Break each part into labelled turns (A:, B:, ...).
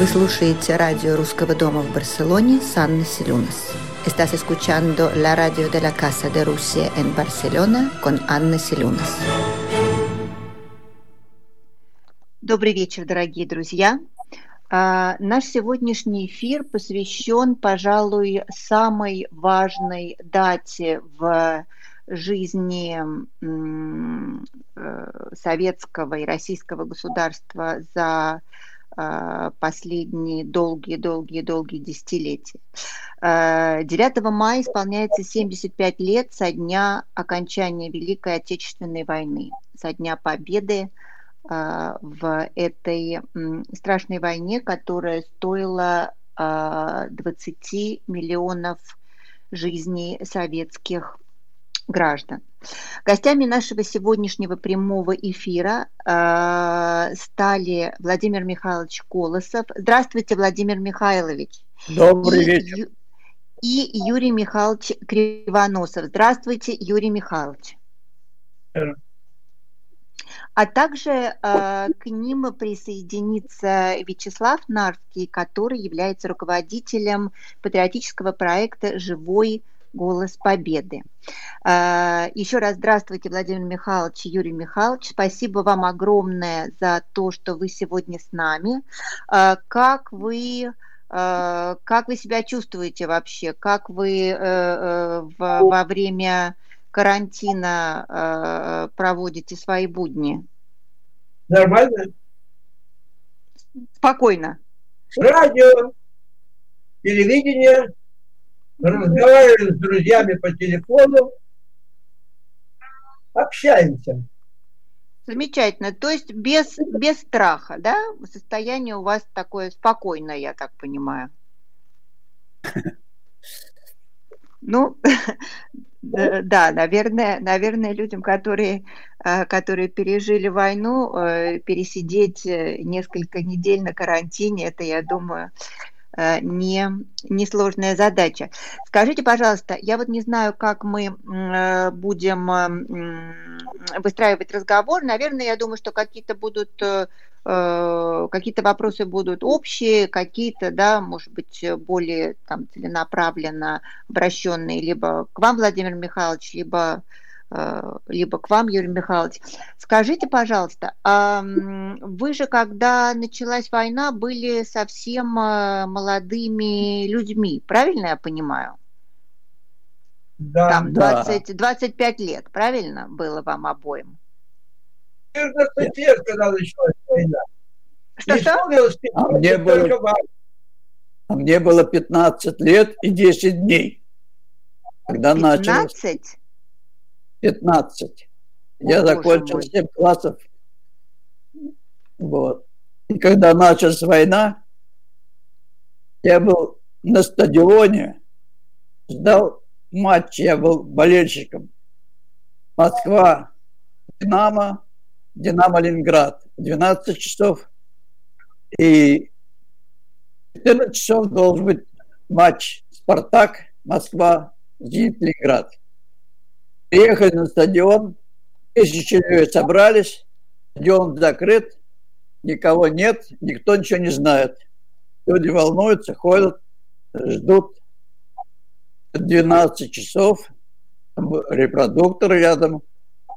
A: Вы слушаете радио Русского дома в Барселоне с Анной Селюнас. Estás escuchando la radio de la Casa de Rusia en Barcelona con Анна Селюнас. Добрый вечер, дорогие друзья. А, наш сегодняшний эфир посвящен, пожалуй, самой важной дате в жизни э, советского и российского государства за последние долгие-долгие-долгие десятилетия. 9 а, мая исполняется 75 лет со дня окончания Великой Отечественной войны, со дня победы а, в этой страшной войне, которая стоила 20 миллионов жизней советских граждан. Гостями нашего сегодняшнего прямого эфира э, стали Владимир Михайлович Колосов. Здравствуйте, Владимир Михайлович.
B: Добрый и, вечер.
A: И Юрий Михайлович Кривоносов. Здравствуйте, Юрий Михайлович. А также э, к ним присоединится Вячеслав Нарский, который является руководителем патриотического проекта «Живой «Голос Победы». А, Еще раз здравствуйте, Владимир Михайлович Юрий Михайлович. Спасибо вам огромное за то, что вы сегодня с нами. А, как вы а, как вы себя чувствуете вообще? Как вы э, э, во время карантина проводите свои будни?
B: Нормально.
A: Спокойно.
B: Радио, телевидение, разговариваем с друзьями по телефону, общаемся.
A: Замечательно. То есть без, без страха, да? Состояние у вас такое спокойное, я так понимаю. Ну, да, наверное, наверное, людям, которые, э, которые пережили войну, э, пересидеть э, несколько недель на карантине, это, я думаю, Э, не, несложная задача. Скажите, пожалуйста, я вот не знаю, как мы э, будем э, выстраивать разговор. Наверное, я думаю, что какие-то будут какие-то вопросы будут общие, какие-то, да, может быть, более там целенаправленно обращенные либо к вам, Владимир Михайлович, либо Э, либо к вам, Юрий Михайлович. Скажите, пожалуйста, вы же, когда началась война, были совсем э, молодыми людьми, правильно я понимаю?
B: Да,
A: Там 20, да. 25 лет, правильно было вам обоим?
B: 14 лет, когда началась война.
A: Что-что?
B: А мне, было, а мне было 15 лет и 10 дней. Когда 15? началось. 15. Я закончил 7 классов. Вот. И когда началась война, я был на стадионе, ждал матч, я был болельщиком. Москва, Динамо, Динамо Ленинград. 12 часов. И 14 часов должен быть матч Спартак, Москва, Зенит, Ленинград. Приехали на стадион, тысячи людей собрались, стадион закрыт, никого нет, никто ничего не знает. Люди волнуются, ходят, ждут 12 часов, репродуктор рядом,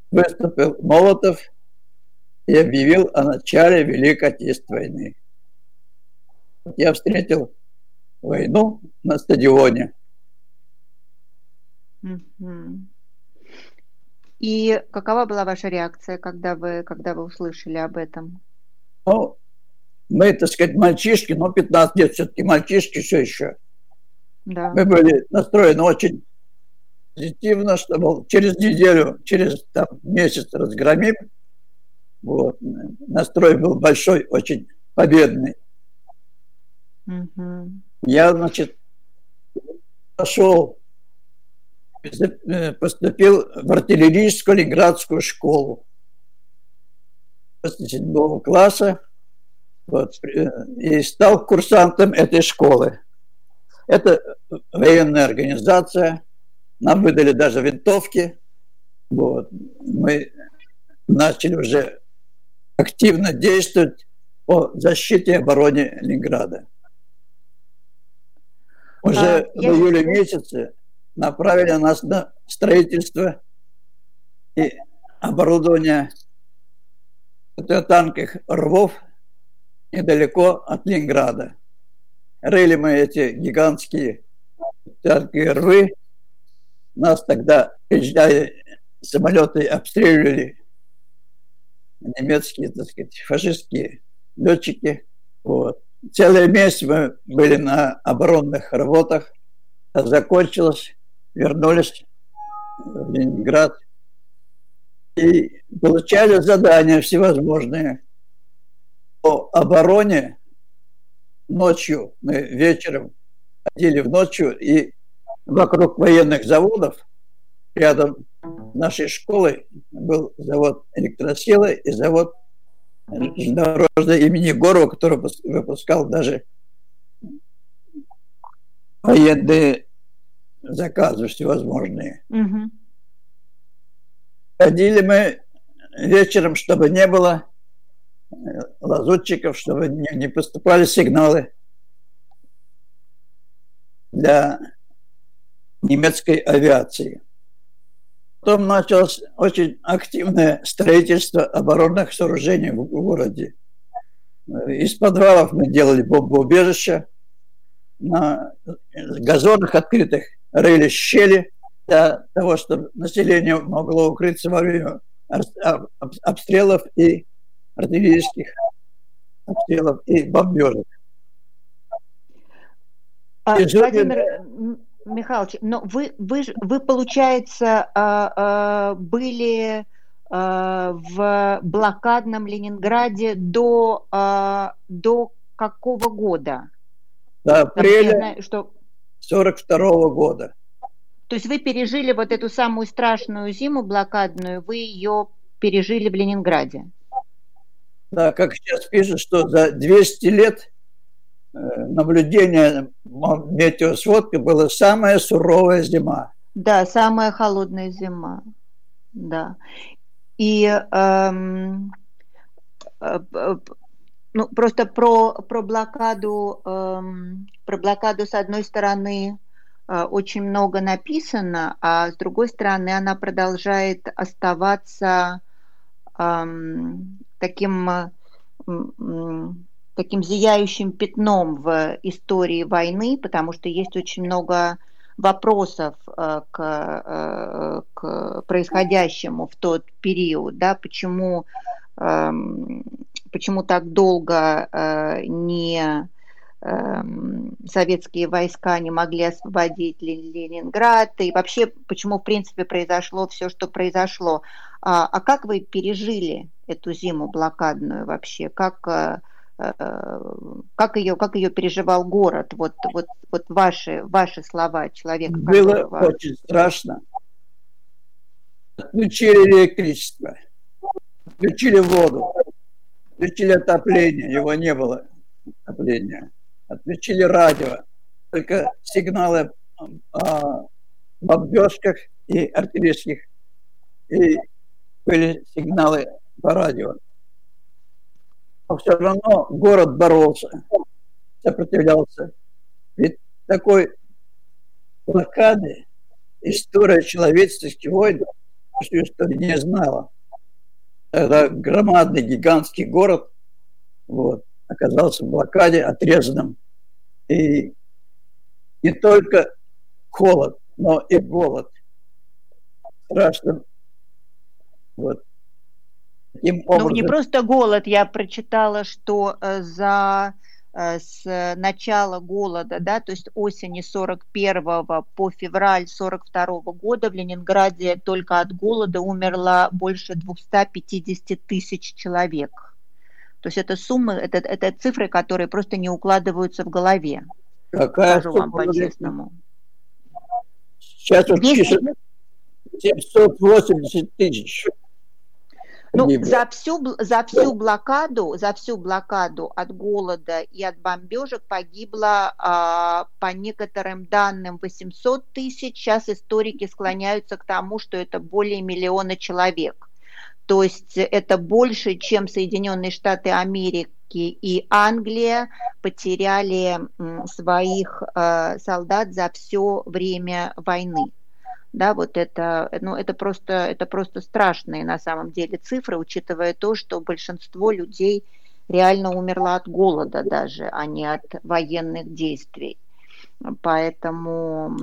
B: выступил Молотов и объявил о начале Великой Отечественной войны. Я встретил войну на стадионе.
A: И какова была ваша реакция, когда вы, когда вы услышали об этом?
B: Ну, мы, так сказать, мальчишки, но 15 лет все-таки мальчишки все еще. Да. Мы были настроены очень позитивно, что мол, через неделю, через там, месяц разгромим. Вот. Настрой был большой, очень победный. Угу. Я, значит, пошел поступил в артиллерийскую Ленинградскую школу после седьмого класса вот, и стал курсантом этой школы. Это военная организация, нам выдали даже винтовки. Вот. Мы начали уже активно действовать по защите и обороне Ленинграда. Уже а, в июле я... месяце направили нас на строительство и оборудование танковых рвов недалеко от Ленинграда. Рыли мы эти гигантские танковые рвы. Нас тогда приезжали самолеты, обстреливали немецкие, так сказать, фашистские летчики. Вот. Целый месяц мы были на оборонных работах. Закончилось, вернулись в Ленинград и получали задания всевозможные по обороне. Ночью мы вечером ходили в ночью и вокруг военных заводов рядом нашей школы был завод электросилы и завод железнодорожный имени Горова, который выпускал даже военные заказы всевозможные. Угу. Ходили мы вечером, чтобы не было э, лазутчиков, чтобы не, не поступали сигналы для немецкой авиации. Потом началось очень активное строительство оборонных сооружений в городе. Из подвалов мы делали бомбоубежища, на газонах открытых рыли щели для того, чтобы население могло укрыться во время обстрелов и артиллерийских обстрелов и бомбежек.
A: А, Владимир, Михайлович, но вы, вы, вы получается, а, а, были а, в блокадном Ленинграде до, до какого года?
B: До апреля что... 42 -го года.
A: То есть вы пережили вот эту самую страшную зиму блокадную, вы ее пережили в Ленинграде?
B: Да, как сейчас пишут, что за 200 лет Э, наблюдение метеосводки была самая суровая зима.
A: Да, самая холодная зима. Да. И эм, э, ну, просто про, про блокаду, эм, про блокаду с одной стороны э, очень много написано, а с другой стороны она продолжает оставаться эм, таким э, таким зияющим пятном в истории войны, потому что есть очень много вопросов э, к, э, к происходящему в тот период, да, почему, эм, почему так долго э, не эм, советские войска не могли освободить Ленинград, и вообще, почему, в принципе, произошло все, что произошло. А, а как вы пережили эту зиму блокадную вообще? Как Э, как ее, как ее переживал город? Вот, вот, вот ваши, ваши слова человека.
B: Было которого... очень страшно. Отключили электричество, отключили воду, отключили отопление, его не было отопления. Отключили радио, только сигналы о бомбежках и артиллерийских, и были сигналы по радио но все равно город боролся, сопротивлялся. Ведь такой блокады история человеческих войн, что история не знала. Это громадный, гигантский город вот, оказался в блокаде, отрезанным. И не только холод, но и голод. Страшным. Вот.
A: Таким образом... Ну, не просто голод, я прочитала, что э, за с начала голода, да, то есть осени 41 по февраль 42 года в Ленинграде только от голода умерло больше 250 тысяч человек. То есть это суммы, это, это цифры, которые просто не укладываются в голове.
B: Какая Скажу вам по-честному. Сейчас вот 780 тысяч.
A: Ну, за всю, за всю блокаду, за всю блокаду от голода и от бомбежек погибло, а, по некоторым данным, 800 тысяч. Сейчас историки склоняются к тому, что это более миллиона человек. То есть это больше, чем Соединенные Штаты Америки и Англия потеряли своих э, солдат за все время войны. Да, вот это, ну, это просто, это просто страшные на самом деле цифры, учитывая то, что большинство людей реально умерло от голода даже, а не от военных действий. Поэтому,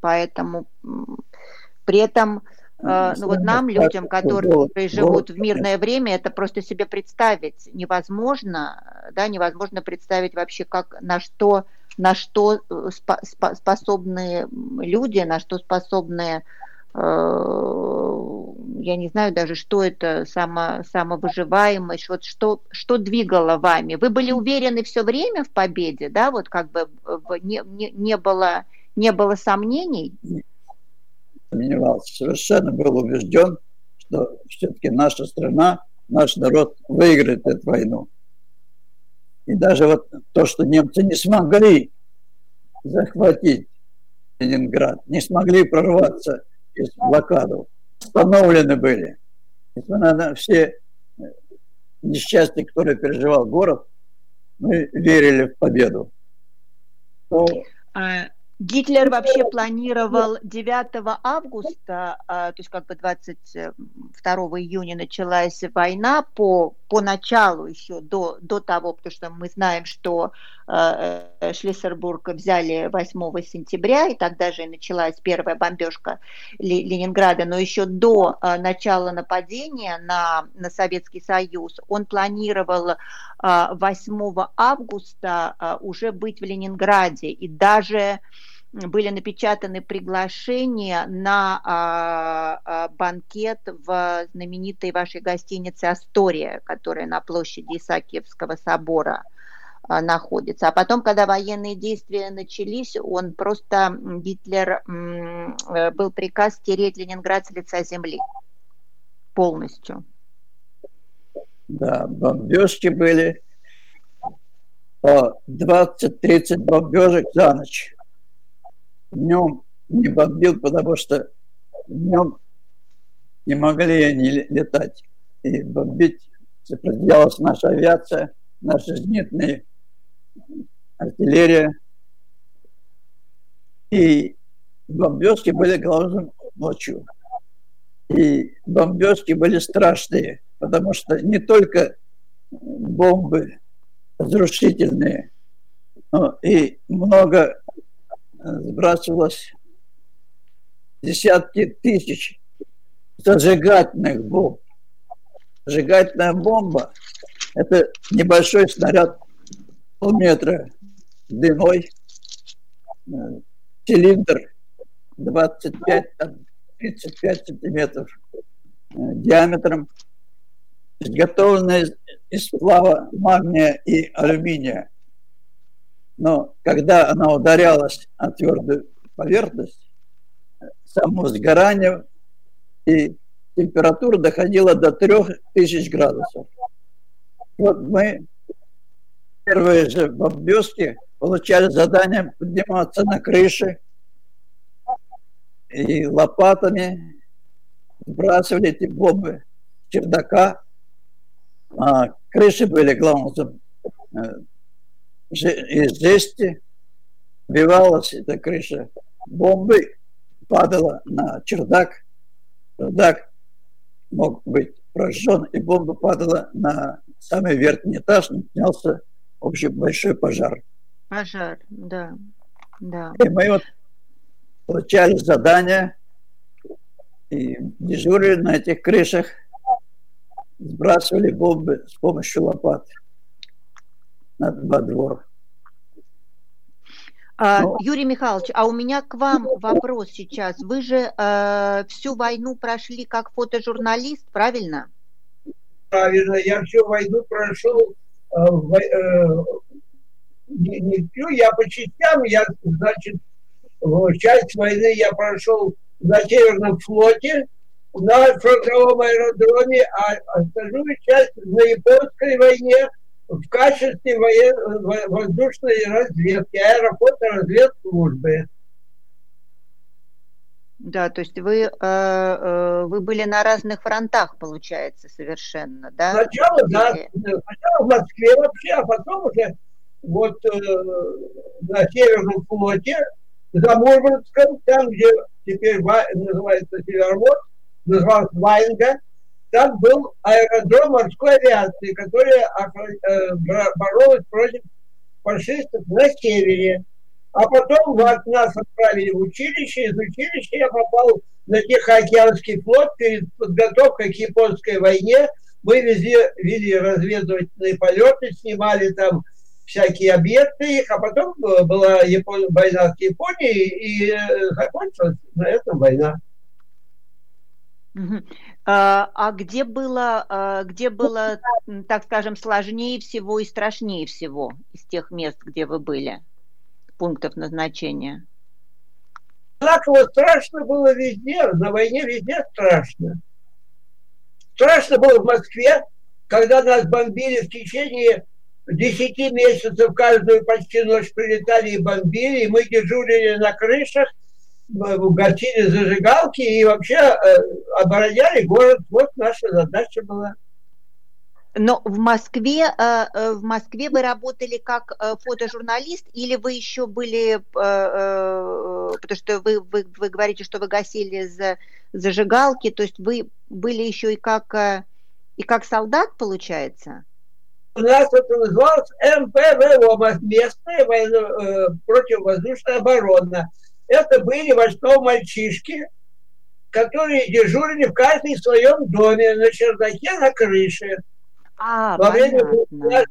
A: поэтому при этом э, ну вот нам, людям, которые живут в мирное время, это просто себе представить невозможно, да, невозможно представить вообще, как, на что, на что э, способны люди, на что способны Э, я не знаю даже, что это само, самовыживаемость, вот что, что двигало вами. Вы были уверены все время в победе, да, вот как бы не, не, не, было, не было сомнений?
B: Сомневался, совершенно был убежден, что все-таки наша страна, наш народ выиграет эту войну. И даже вот то, что немцы не смогли захватить Ленинград, не смогли прорваться из блокаду остановлены были. Несмотря на все э, несчастья, которые переживал город, мы верили в победу.
A: Но... А, Гитлер вообще планировал 9 августа, а, то есть как бы 22 июня началась война, по, по началу еще, до, до того, потому что мы знаем, что Шлиссербург взяли 8 сентября, и тогда же началась первая бомбежка Ленинграда, но еще до а, начала нападения на, на Советский Союз он планировал 8 августа уже быть в Ленинграде, и даже были напечатаны приглашения на а, а, банкет в знаменитой вашей гостинице «Астория», которая на площади Исаакиевского собора находится. А потом, когда военные действия начались, он просто, Гитлер, э, был приказ стереть Ленинград с лица земли полностью.
B: Да, бомбежки были по 20-30 бомбежек за ночь днем не бомбил, потому что днем не могли они летать и бомбить. Сопротивлялась наша авиация, наша зенитная артиллерия. И бомбежки были главным ночью. И бомбежки были страшные, потому что не только бомбы разрушительные, но и много сбрасывалось десятки тысяч зажигательных бомб. Зажигательная бомба – это небольшой снаряд полметра длиной, э, цилиндр 25-35 сантиметров э, диаметром, изготовленная из сплава магния и алюминия но когда она ударялась о твердую поверхность, само сгорание и температура доходила до 3000 градусов. Вот мы первые же бомбежки получали задание подниматься на крыши и лопатами сбрасывали эти бомбы с чердака. А крыши были, главным э, из жести бивалась эта крыша бомбы, падала на чердак. Чердак мог быть прожжен, и бомба падала на самый верхний этаж, начинался общий большой пожар.
A: Пожар, да. да.
B: И мы вот получали задания и дежурили на этих крышах, сбрасывали бомбы с помощью лопат во двор.
A: А, Но... Юрий Михайлович, а у меня к вам вопрос сейчас. Вы же э, всю войну прошли как фотожурналист, правильно?
C: Правильно, я всю войну прошел в, э, не, всю, я по частям, я, значит, часть войны я прошел на Северном флоте, на фронтовом аэродроме, а остальную часть на Японской войне – в качестве воен... воздушной разведки, аэрофоторазведслужбы.
A: Да, то есть вы, э, э, вы были на разных фронтах, получается, совершенно, да?
C: Сначала, да, сначала в Москве вообще, а потом уже вот э, на Северном флоте, за Мурманском, там, где теперь называется Северморск, назывался Ваенга, там был аэродром морской авиации, который э, боролась против фашистов на севере. А потом нас отправили в училище, из училища я попал на Тихоокеанский флот перед подготовкой к японской войне. Мы везли, вели разведывательные полеты, снимали там всякие объекты их, а потом была Япон... война с Японией, и э, закончилась на этом война.
A: А, а где было, а, где было, так скажем, сложнее всего и страшнее всего из тех мест, где вы были? Пунктов назначения?
C: Одинаково страшно было везде, на войне везде страшно. Страшно было в Москве, когда нас бомбили в течение 10 месяцев, каждую почти ночь прилетали и бомбили, и мы дежурили на крышах, гасили зажигалки и вообще э, обороняли город. Вот наша задача была.
A: Но в Москве, э, э, в Москве вы работали как э, фотожурналист или вы еще были, потому что вы, вы, вы говорите, что вы гасили за, зажигалки, то есть вы были еще и как, и как солдат, получается?
C: У нас это называлось МПВО, местная военно, противовоздушная оборона. Это были войска мальчишки, которые дежурили в каждом своем доме, на чердаке, на крыше. А, Во время бомбежек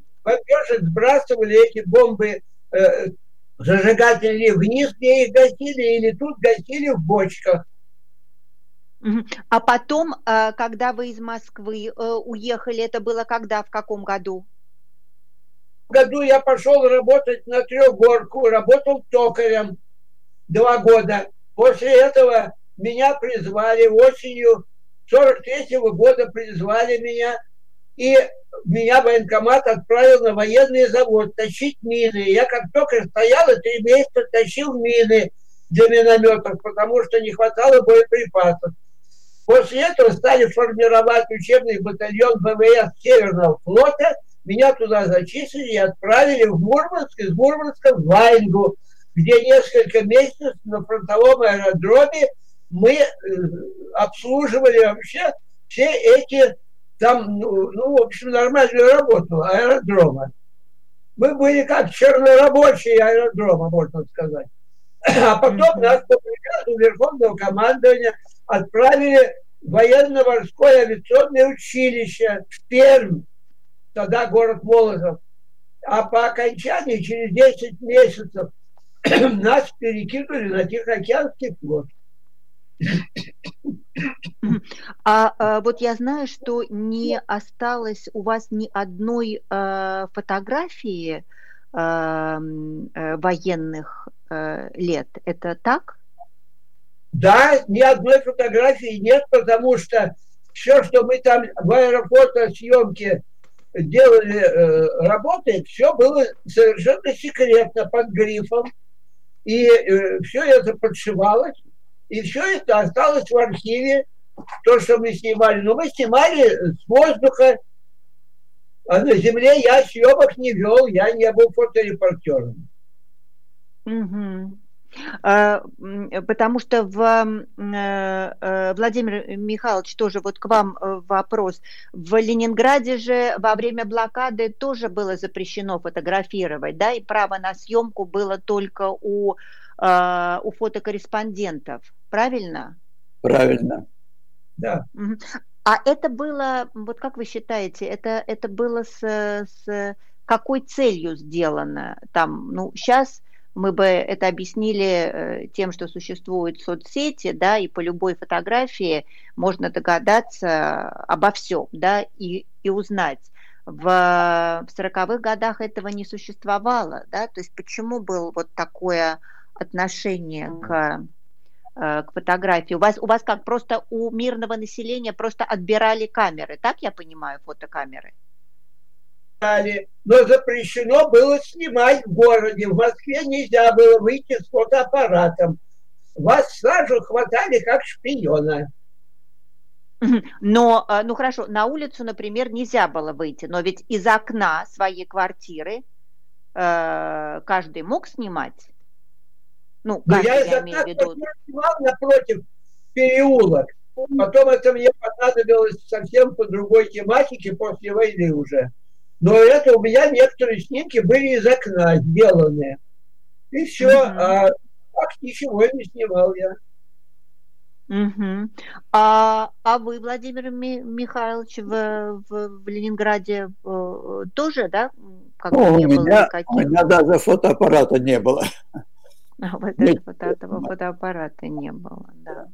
C: сбрасывали эти бомбы э, зажигатели вниз, где их гасили, или тут гасили в бочках.
A: А потом, э, когда вы из Москвы э, уехали, это было когда, в каком году?
C: В году я пошел работать на трехгорку, работал токарем два года. После этого меня призвали осенью 43 -го года призвали меня и меня военкомат отправил на военный завод тащить мины. Я как только стоял, три месяца тащил мины для минометов, потому что не хватало боеприпасов. После этого стали формировать учебный батальон ВВС Северного флота. Меня туда зачислили и отправили в Мурманск, из Мурманска в Вайнгу, где несколько месяцев на фронтовом аэродроме мы э, обслуживали вообще все эти там, ну, ну, в общем, нормальную работу аэродрома. Мы были как чернорабочие аэродрома, можно сказать. А потом нас по приказу Верховного командования отправили в военно-морское авиационное училище в Пермь, тогда город Молотов. А по окончании, через 10 месяцев, нас перекинули на Тихоокеанский флот.
A: А, а вот я знаю, что не осталось у вас ни одной а, фотографии а, военных а, лет. Это так?
C: Да, ни одной фотографии нет, потому что все, что мы там в аэрофотосъемке делали э, работы, все было совершенно секретно под грифом. И все это подшивалось. И все это осталось в архиве, то, что мы снимали. Но мы снимали с воздуха, а на земле я съемок не вел, я не был фоторепортером.
A: Угу. Потому что в, э, э, Владимир Михайлович, тоже вот к вам э, вопрос. В Ленинграде же во время блокады тоже было запрещено фотографировать, да, и право на съемку было только у э, у фотокорреспондентов, правильно?
B: Правильно.
C: Да.
A: А это было, вот как вы считаете, это, это было с, с какой целью сделано? Там, ну, сейчас мы бы это объяснили э, тем, что существуют соцсети, да, и по любой фотографии можно догадаться обо всем, да, и, и узнать. В, в 40-х годах этого не существовало, да, то есть почему был вот такое отношение к, к фотографии? У вас, у вас как, просто у мирного населения просто отбирали камеры, так я понимаю, фотокамеры?
C: Но запрещено было снимать в городе. В Москве нельзя было выйти с фотоаппаратом. вас сразу хватали как шпиона.
A: Но, э, ну хорошо, на улицу, например, нельзя было выйти, но ведь из окна своей квартиры э, каждый мог снимать.
C: Ну, я я виду... снимал напротив переулок. Потом это мне понадобилось совсем по другой тематике после войны уже. Но это у меня некоторые снимки были из окна сделаны. И все. Mm-hmm. А так ничего не снимал я.
A: Угу. А, а вы, Владимир Михайлович, в, в, в Ленинграде э, тоже, да?
B: Как ну, не у, меня, у меня даже фотоаппарата не было.
A: А, вот этого, этого фотоаппарата не было, да.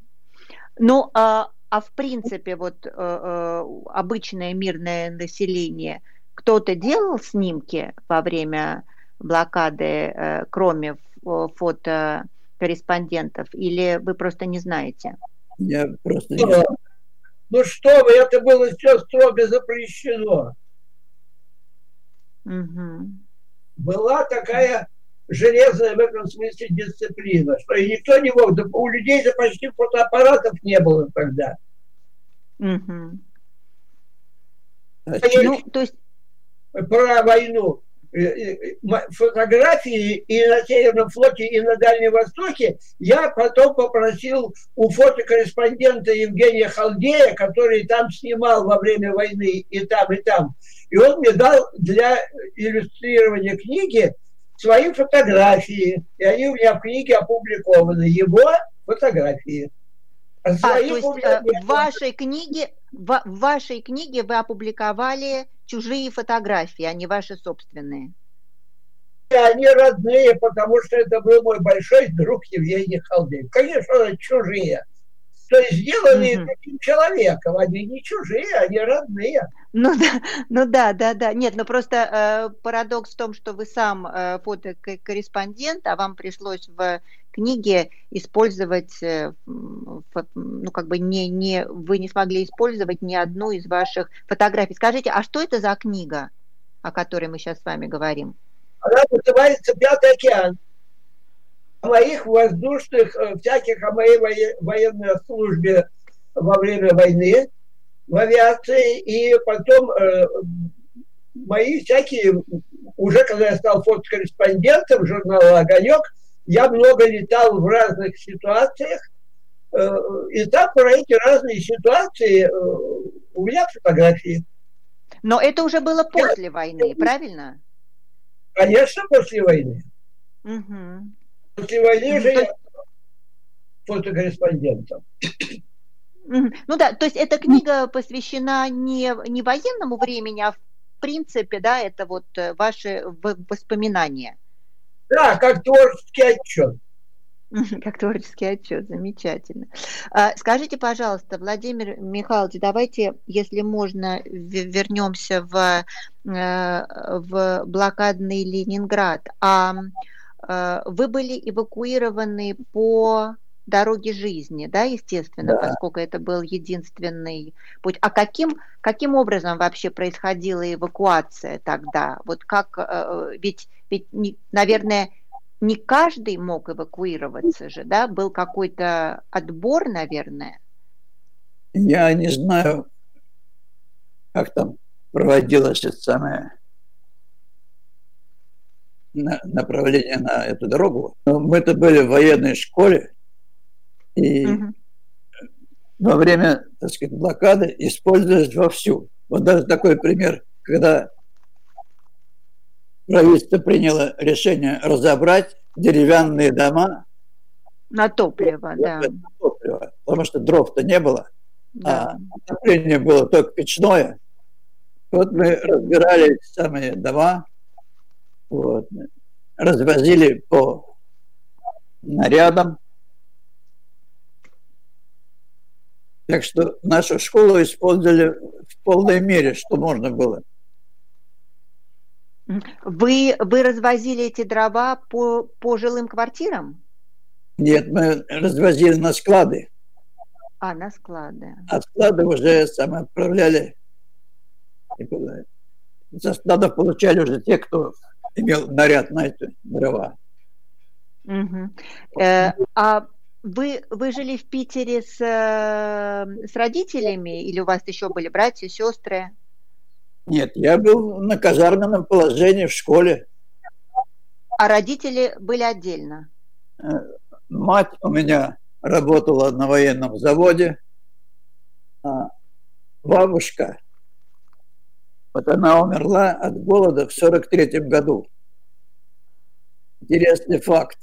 A: Ну, а, а в принципе, вот э, э, обычное мирное население, кто-то делал снимки во время блокады, э, кроме фото корреспондентов, или вы просто не знаете?
B: Я просто не знаю.
C: Ну что вы, это было все строго запрещено. Угу. Была такая железная в этом смысле дисциплина, что и никто не мог, да у людей же почти фотоаппаратов не было тогда. Угу. Ну, то есть... Про войну. Э, э, фотографии и на Северном флоте, и на Дальнем Востоке, я потом попросил у фотокорреспондента Евгения Халдея, который там снимал во время войны и там, и там, и он мне дал для иллюстрирования книги свои фотографии, и они у меня в книге опубликованы, его фотографии.
A: А, а то есть э, в вашей книге в, в вашей книге вы опубликовали чужие фотографии, а не ваши собственные.
C: Они родные, потому что это был мой большой друг Евгений Халдеев. Конечно, чужие. То есть сделаны угу. таким человеком, они не чужие, они родные.
A: Ну да, ну да, да, да. Нет, ну просто э, парадокс в том, что вы сам э, фотокорреспондент, а вам пришлось в книге использовать, э, ну как бы не, не, вы не смогли использовать ни одну из ваших фотографий. Скажите, а что это за книга, о которой мы сейчас с вами говорим?
C: Она называется «Пятый океан» моих воздушных, э, всяких, о моей военной службе во время войны в авиации, и потом э, мои всякие, уже когда я стал фотокорреспондентом журнала «Огонек», я много летал в разных ситуациях, э, и так про эти разные ситуации э, у меня фотографии.
A: Но это уже было после я... войны, правильно?
C: Конечно, после войны. Угу. После войны же я фотокорреспондентом.
A: Ну да, то есть эта книга посвящена не, не военному времени, а в принципе, да, это вот э, ваши воспоминания.
C: Да, как творческий отчет.
A: Как творческий отчет, замечательно. А, скажите, пожалуйста, Владимир Михайлович, давайте, если можно, вернемся в, э, в блокадный Ленинград. А вы были эвакуированы по дороге жизни, да, естественно, да. поскольку это был единственный путь. А каким, каким образом вообще происходила эвакуация тогда? Вот как, э, ведь, ведь наверное, не каждый мог эвакуироваться же, да? Был какой-то отбор, наверное?
B: Я не знаю, как там проводилась эта самая направление на эту дорогу. Но мы-то были в военной школе, и угу. во время, так сказать, блокады использовались вовсю. Вот даже такой пример, когда правительство приняло решение разобрать деревянные дома
A: на топливо, да. На
B: топливо, потому что дров-то не было, да. а отопление было только печное. Вот мы разбирали самые дома, вот. Развозили по нарядам. Так что нашу школу использовали в полной мере, что можно было.
A: Вы, вы развозили эти дрова по, по жилым квартирам?
B: Нет, мы развозили на склады.
A: А, на склады.
B: А склады уже сам отправляли. Со складов получали уже те, кто имел наряд на эти дрова.
A: Угу. Э, а Вы, вы жили в Питере с, э, с родителями или у вас еще были братья, сестры?
B: Нет, я был на казарменном положении в школе.
A: А родители были отдельно?
B: Э, мать у меня работала на военном заводе, а бабушка, вот она умерла от голода в 43 году. Интересный факт.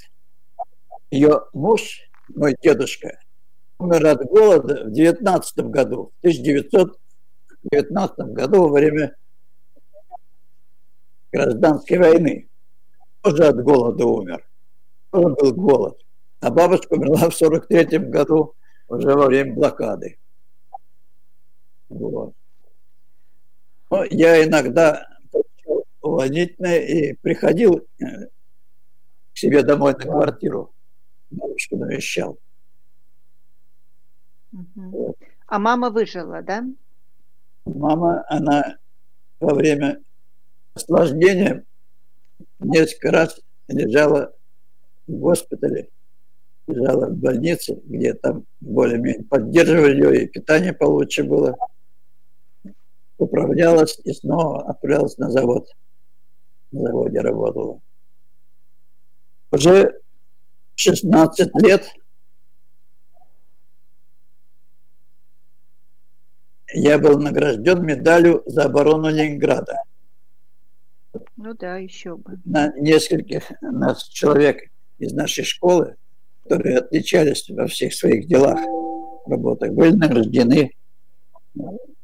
B: Ее муж, мой дедушка, умер от голода в 19 году, в 1919 году во время гражданской войны. Тоже от голода умер. Тоже был голод. А бабушка умерла в 43 году уже во время блокады. Вот. Но я иногда увольнительное и приходил э, к себе домой на квартиру. Бабушку навещал.
A: Угу. А мама выжила, да?
B: Мама, она во время осложнения несколько раз лежала в госпитале, лежала в больнице, где там более-менее поддерживали ее, и питание получше было. Управлялась и снова отправилась на завод. На заводе работала. Уже 16 лет я был награжден медалью за оборону Ленинграда.
A: Ну да, еще бы.
B: На нескольких нас человек из нашей школы, которые отличались во всех своих делах, работах, были награждены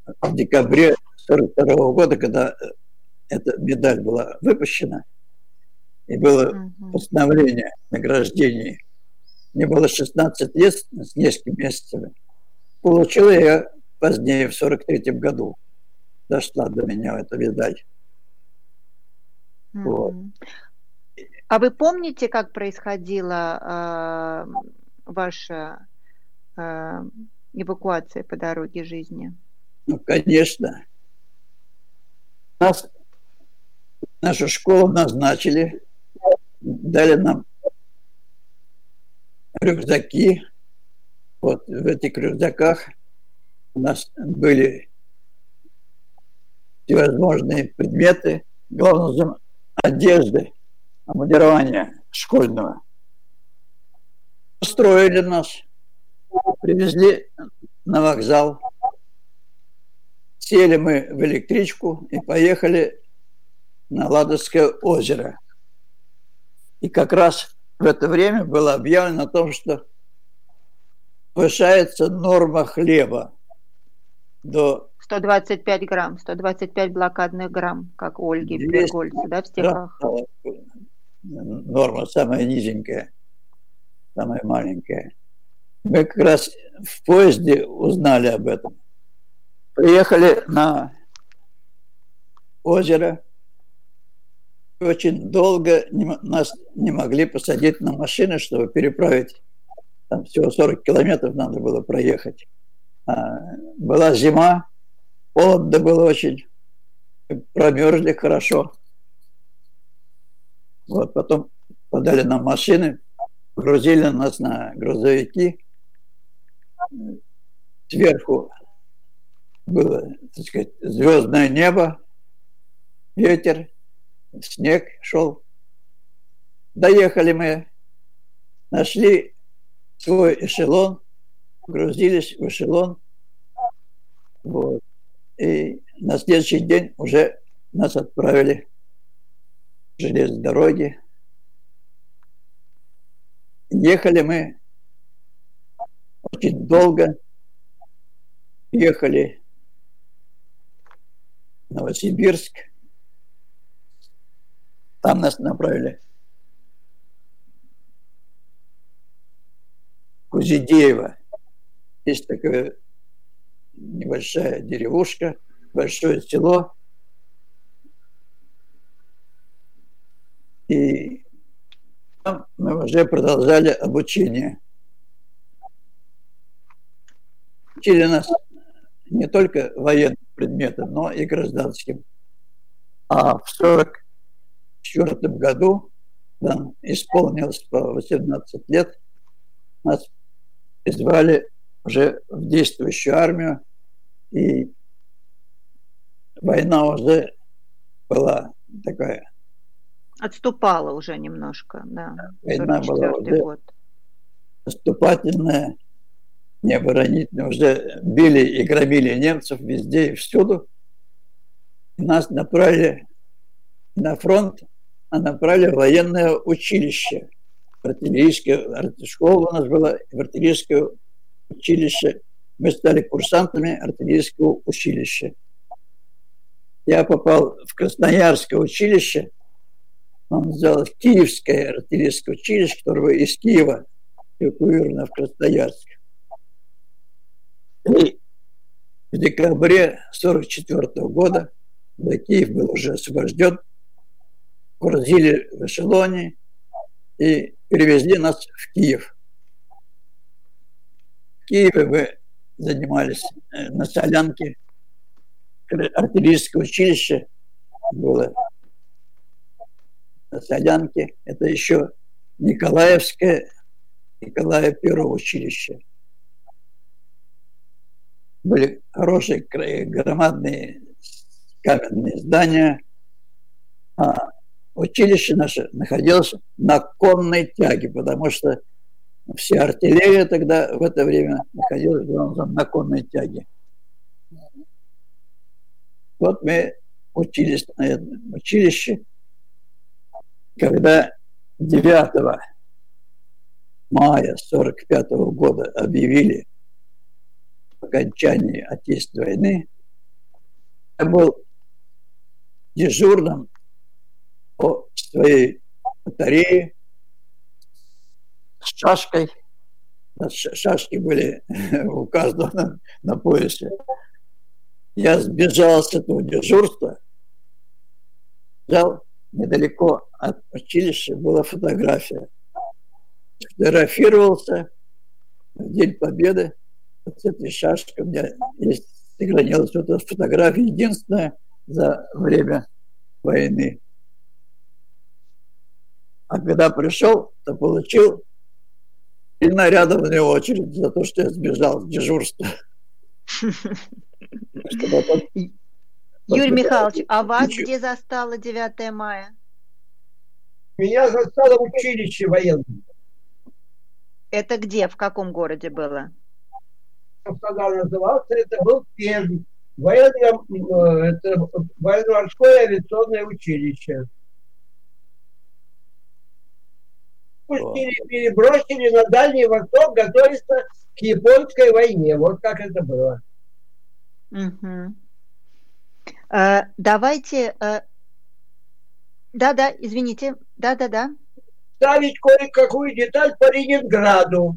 B: в декабре 1942 года, когда эта медаль была выпущена, и было угу. постановление награждения. Мне было 16 лет с несколькими месяцами. Получила я позднее, в 43 году. Дошла до меня эта медаль.
A: Угу. Вот. А вы помните, как происходила э, ваша э, эвакуация по дороге жизни?
B: Ну, конечно. Нас, нашу школу назначили, дали нам рюкзаки. Вот в этих рюкзаках у нас были всевозможные предметы, главное, одежды, обмундирования школьного. Построили нас, привезли на вокзал. Сели мы в электричку и поехали на Ладожское озеро. И как раз в это время было объявлено о том, что повышается норма хлеба
A: до 125 грамм, 125 блокадных грамм, как у Ольги Пергольца, да, в стихах?
B: Норма самая низенькая, самая маленькая. Мы как раз в поезде узнали об этом. Приехали на озеро. Очень долго нас не могли посадить на машины, чтобы переправить. Там всего 40 километров надо было проехать. А, была зима, холодно было очень, промерзли хорошо. Вот потом подали нам машины, грузили нас на грузовики. Сверху было, так сказать, звездное небо, ветер, снег шел. Доехали мы, нашли свой эшелон, грузились в эшелон. Вот. И на следующий день уже нас отправили в железной дороге. Ехали мы очень долго. Ехали Новосибирск. Там нас направили Кузидеево. Есть такая небольшая деревушка, большое село. И там мы уже продолжали обучение. Учили нас не только военным предметам, но и гражданским. А в 1944 году, да, исполнилось по 18 лет, нас призвали уже в действующую армию, и война уже была такая.
A: Отступала уже немножко, да.
B: Война была уже год. наступательная, необоронительная. Уже били и громили немцев везде и всюду. И нас направили на фронт, а направили в военное училище. Артиллерийское, школа у нас была, артиллерийское училище. Мы стали курсантами артиллерийского училища. Я попал в Красноярское училище, он называлось Киевское артиллерийское училище, которое из Киева эвакуировано в Красноярск. И в декабре 1944 года, когда Киев был уже освобожден, грузили в эшелоне и перевезли нас в Киев. В Киеве мы занимались э, на Солянке, артиллерийское училище было на Солянке. Это еще Николаевское, Николая Первого училище. Были хорошие, громадные каменные здания. А училище наше находилось на конной тяге, потому что вся артиллерия тогда в это время находилась на конной тяге. Вот мы учились на этом училище, когда 9 мая 1945 года объявили окончании Отечественной войны, я был дежурным по своей батарее с шашкой. Шашки были у каждого на, на поясе. Я сбежал с этого дежурства, взял недалеко от училища была фотография. Фотографировался в День Победы вот с этой шашкой. У меня есть сохранилась вот эта фотография единственная за время войны. А когда пришел, то получил и нарядованную очередь за то, что я сбежал с дежурства.
A: Юрий Михайлович, а вас где застало 9 мая?
C: Меня застало в училище военном.
A: Это где, в каком городе было?
C: Краснодар назывался, это был Пермь. Военно, э, это военно-морское авиационное училище. Пустили, перебросили на Дальний Восток готовиться к японской войне. Вот как это было.
A: Угу. Э, давайте... Э, да-да, извините. Да-да-да.
C: Ставить кое-какую деталь по Ленинграду.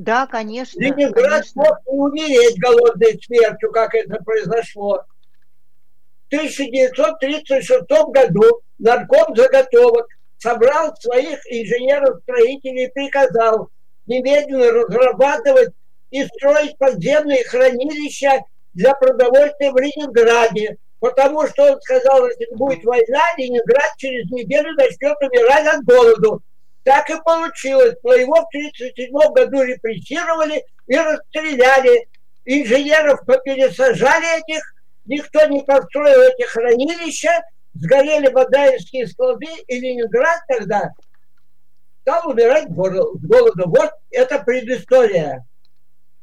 A: Да, конечно.
C: Ленинград конечно. мог умереть голодной смертью, как это произошло. В 1936 году нарком заготовок собрал своих инженеров-строителей и приказал немедленно разрабатывать и строить подземные хранилища для продовольствия в Ленинграде, потому что он сказал, если будет война, Ленинград через неделю начнет умирать от голоду. Так и получилось. Его в 1937 году репрессировали и расстреляли. Инженеров попересажали этих, никто не построил эти хранилища, сгорели Бадаевские склады, и Ленинград тогда стал умирать с голода. Вот это предыстория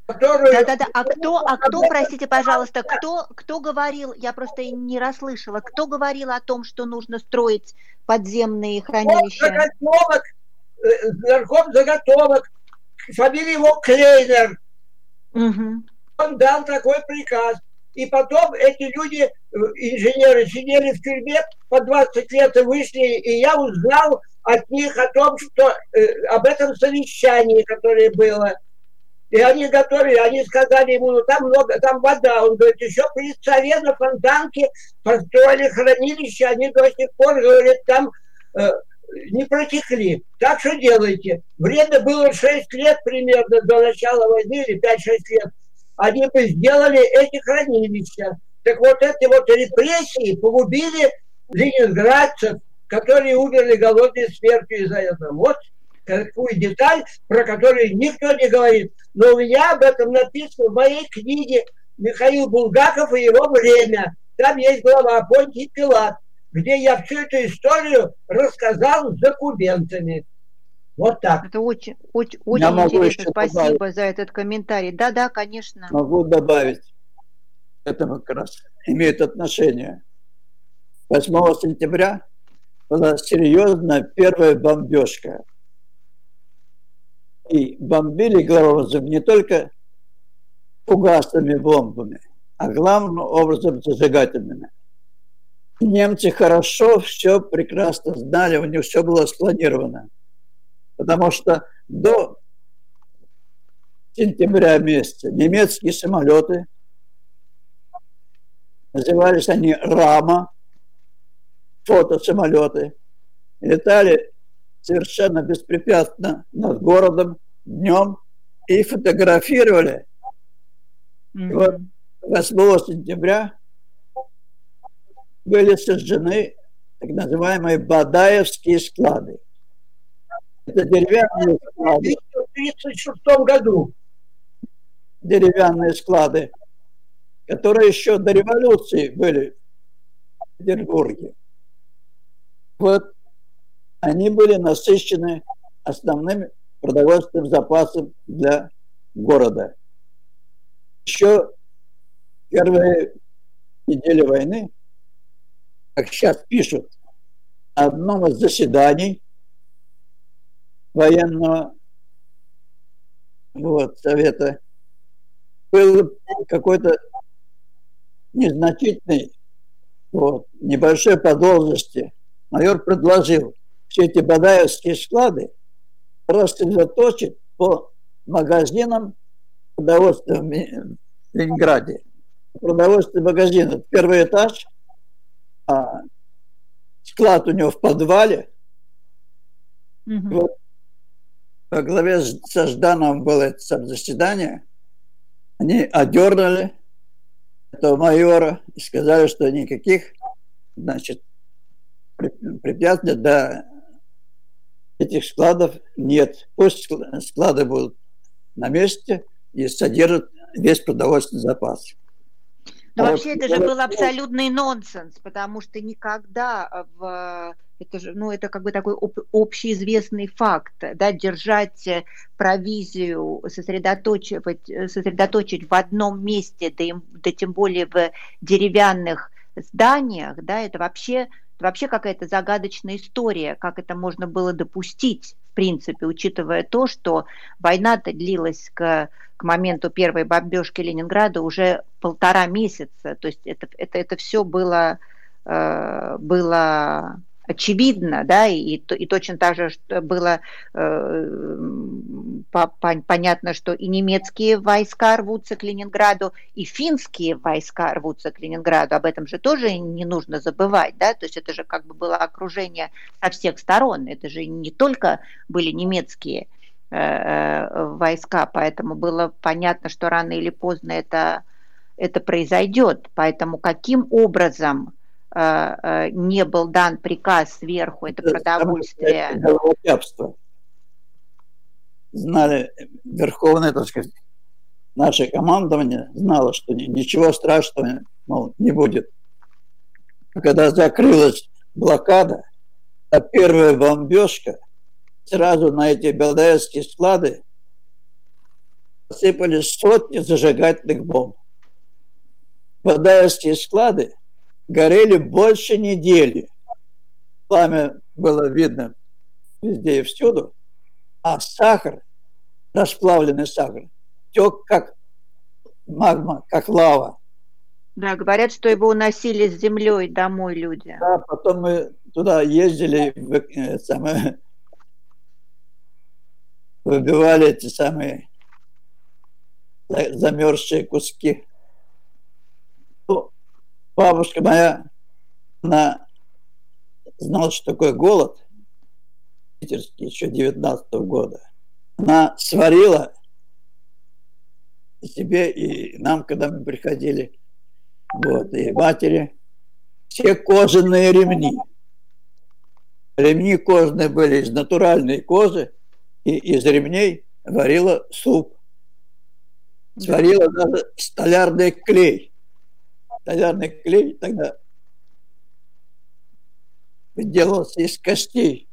A: которую... Да-да-да, а кто, а кто, простите, пожалуйста, кто, кто говорил, я просто не расслышала, кто говорил о том, что нужно строить подземные хранилища?
C: Заготовок, нарком заготовок, фамилия его Клейнер. Угу. Он дал такой приказ. И потом эти люди, э, инженеры, сидели в тюрьме по 20 лет и вышли, и я узнал от них о том, что э, об этом совещании, которое было. И они готовили, они сказали ему, ну там много, там вода. Он говорит, еще при царе на фонтанке построили хранилище, они до сих пор, говорят, там э, не протекли. Так что делайте. Время было 6 лет примерно до начала войны, или 5-6 лет. Они бы сделали эти хранилища. Так вот эти вот репрессии погубили ленинградцев, которые умерли голодной смертью из-за этого. Вот такую деталь, про которую никто не говорит. Но у меня об этом написано в моей книге Михаил Булгаков и его время. Там есть глава Понтий Пилат, где я всю эту историю рассказал с документами. Вот так.
A: Это очень, очень, очень интересно. Спасибо добавить. за этот комментарий. Да, да, конечно.
B: Могу добавить. Это как раз имеет отношение. 8 сентября была серьезная первая бомбежка. И бомбили главным не только фугасными бомбами, а главным образом зажигательными. Немцы хорошо все прекрасно знали, у них все было спланировано. Потому что до сентября месяца немецкие самолеты, назывались они «Рама», фотосамолеты, летали совершенно беспрепятственно над городом днем и фотографировали. Mm-hmm. И вот 8 сентября были сожжены так называемые Бадаевские склады. Это деревянные склады.
C: В 1936 году.
B: Деревянные склады, которые еще до революции были в Петербурге. Вот они были насыщены основным продовольственным запасом для города. Еще первые недели войны, как сейчас пишут, на одном из заседаний военного вот, совета был какой-то незначительный, вот, небольшой по должности майор предложил все эти бадаевские склады рассредоточить по магазинам продовольствия в Ленинграде. Продовольственный магазин – первый этаж, а склад у него в подвале. Угу. Вот во главе со Ждановым было это заседание. Они одернули этого майора и сказали, что никаких значит, препятствия до этих складов нет. Пусть склады будут на месте и содержат весь продовольственный запас.
A: Но а вообще это же был абсолютный нонсенс, потому что никогда в это же, ну, это как бы такой об, общеизвестный факт, да, держать провизию, сосредоточивать, сосредоточить в одном месте, да, им, да тем более в деревянных зданиях, да, это вообще вообще какая-то загадочная история, как это можно было допустить, в принципе, учитывая то, что война-то длилась к, к моменту первой бомбежки Ленинграда уже полтора месяца. То есть это, это, это все было, э, было очевидно, да, и, и точно так же было э, по, по, понятно, что и немецкие войска рвутся к Ленинграду, и финские войска рвутся к Ленинграду, об этом же тоже не нужно забывать, да, то есть это же как бы было окружение со всех сторон, это же не только были немецкие э, э войска, поэтому было понятно, что рано или поздно это, это произойдет, поэтому каким образом не был дан приказ сверху, это, продовольствие.
B: Это Знали верховное, так сказать, наше командование знало, что ничего страшного мол, не будет. Когда закрылась блокада, а первая бомбежка, сразу на эти белдаевские склады посыпались сотни зажигательных бомб. Белдаевские склады горели больше недели. Пламя было видно везде и всюду, а сахар, расплавленный сахар, тек как магма, как лава.
A: Да, говорят, что его уносили с землей домой люди.
B: Да, потом мы туда ездили, э, самое, выбивали эти самые замерзшие куски. Бабушка моя, она знала, что такое голод, питерский, еще 19 -го года. Она сварила себе и нам, когда мы приходили, вот, и матери, все кожаные ремни. Ремни кожаные были из натуральной кожи, и из ремней варила суп. Сварила даже столярный клей. Столярный клей тогда делался из костей